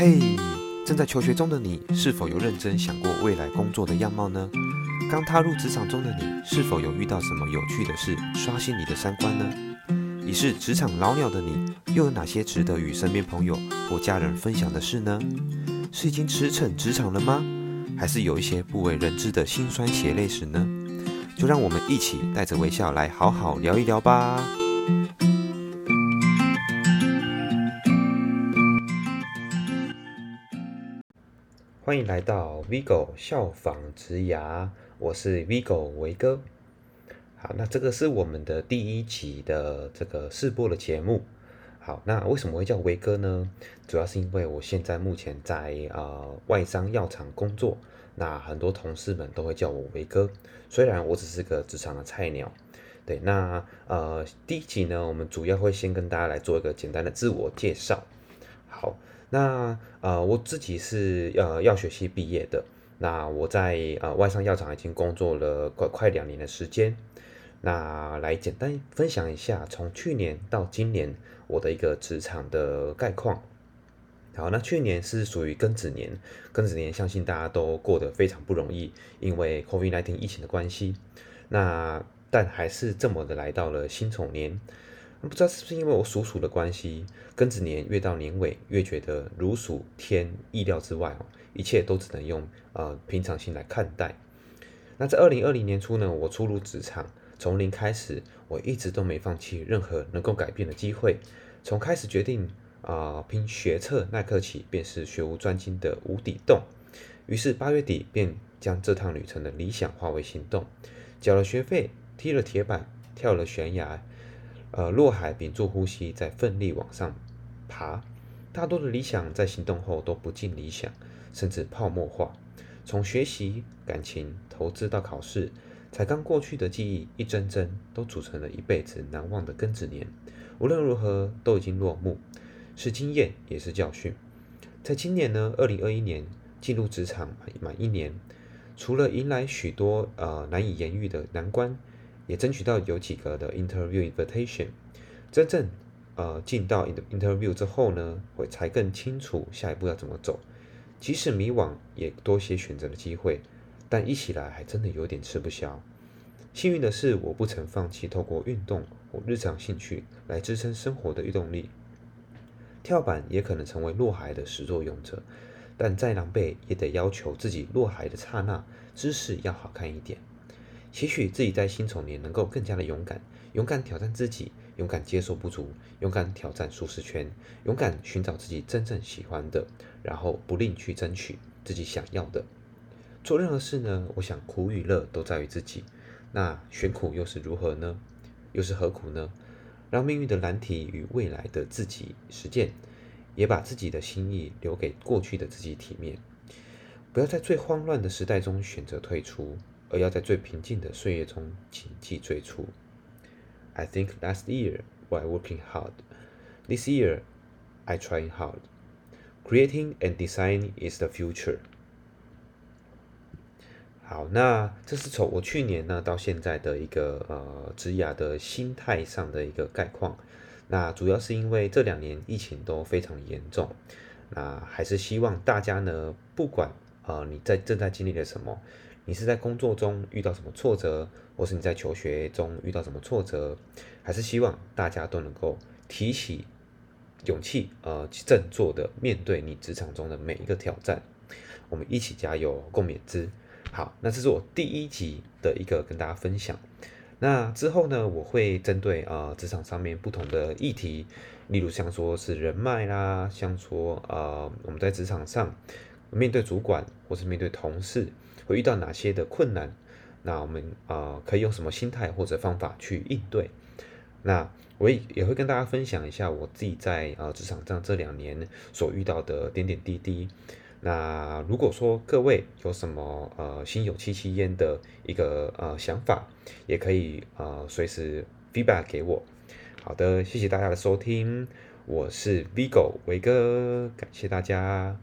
嘿正在求学中的你，是否有认真想过未来工作的样貌呢？刚踏入职场中的你，是否有遇到什么有趣的事，刷新你的三观呢？已是职场老鸟的你，又有哪些值得与身边朋友或家人分享的事呢？是已经驰骋职场了吗？还是有一些不为人知的辛酸血泪史呢？就让我们一起带着微笑来好好聊一聊吧。欢迎来到 Vigo 效仿职涯，我是 Vigo 维哥。好，那这个是我们的第一集的这个试播的节目。好，那为什么会叫维哥呢？主要是因为我现在目前在呃外商药厂工作，那很多同事们都会叫我维哥。虽然我只是个职场的菜鸟，对，那呃第一集呢，我们主要会先跟大家来做一个简单的自我介绍。好。那呃，我自己是呃药学系毕业的。那我在呃外商药厂已经工作了快快两年的时间。那来简单分享一下，从去年到今年我的一个职场的概况。好，那去年是属于庚子年，庚子年相信大家都过得非常不容易，因为 COVID-19 疫情的关系。那但还是这么的来到了辛丑年。不知道是不是因为我属鼠的关系，庚子年越到年尾越觉得如属天意料之外哦，一切都只能用呃平常心来看待。那在二零二零年初呢，我初入职场，从零开始，我一直都没放弃任何能够改变的机会。从开始决定啊、拼学测那刻起，便是学无专精的无底洞。于是八月底便将这趟旅程的理想化为行动，缴了学费，踢了铁板，跳了悬崖。呃，落海屏住呼吸，再奋力往上爬。大多的理想在行动后都不尽理想，甚至泡沫化。从学习、感情、投资到考试，才刚过去的记忆，一帧帧都组成了一辈子难忘的庚子年。无论如何，都已经落幕，是经验，也是教训。在今年呢，二零二一年进入职场满满一年，除了迎来许多呃难以言喻的难关。也争取到有几个的 interview invitation，真正呃进到 interview 之后呢，会才更清楚下一步要怎么走。即使迷惘，也多些选择的机会，但一起来还真的有点吃不消。幸运的是，我不曾放弃透过运动或日常兴趣来支撑生活的运动力。跳板也可能成为落海的始作俑者，但再狼狈也得要求自己落海的刹那姿势要好看一点。期许自己在辛丑年能够更加的勇敢，勇敢挑战自己，勇敢接受不足，勇敢挑战舒适圈，勇敢寻找自己真正喜欢的，然后不吝去争取自己想要的。做任何事呢，我想苦与乐都在于自己。那选苦又是如何呢？又是何苦呢？让命运的难题与未来的自己实践，也把自己的心意留给过去的自己体面。不要在最慌乱的时代中选择退出。而要在最平静的岁月中谨记最初。I think last year while working hard, this year I trying hard. Creating and design is the future. 好，那这是从我去年呢到现在的一个呃职涯的心态上的一个概况。那主要是因为这两年疫情都非常严重，那还是希望大家呢，不管呃你在正在经历了什么。你是在工作中遇到什么挫折，或是你在求学中遇到什么挫折，还是希望大家都能够提起勇气，呃，振作的面对你职场中的每一个挑战。我们一起加油，共勉之。好，那这是我第一集的一个跟大家分享。那之后呢，我会针对呃职场上面不同的议题，例如像说是人脉啦，像说呃我们在职场上面对主管或是面对同事。会遇到哪些的困难？那我们啊、呃、可以用什么心态或者方法去应对？那我也也会跟大家分享一下我自己在、呃、职场上这两年所遇到的点点滴滴。那如果说各位有什么呃心有戚戚焉的一个呃想法，也可以呃随时 feedback 给我。好的，谢谢大家的收听，我是 Vigo 维哥，感谢大家。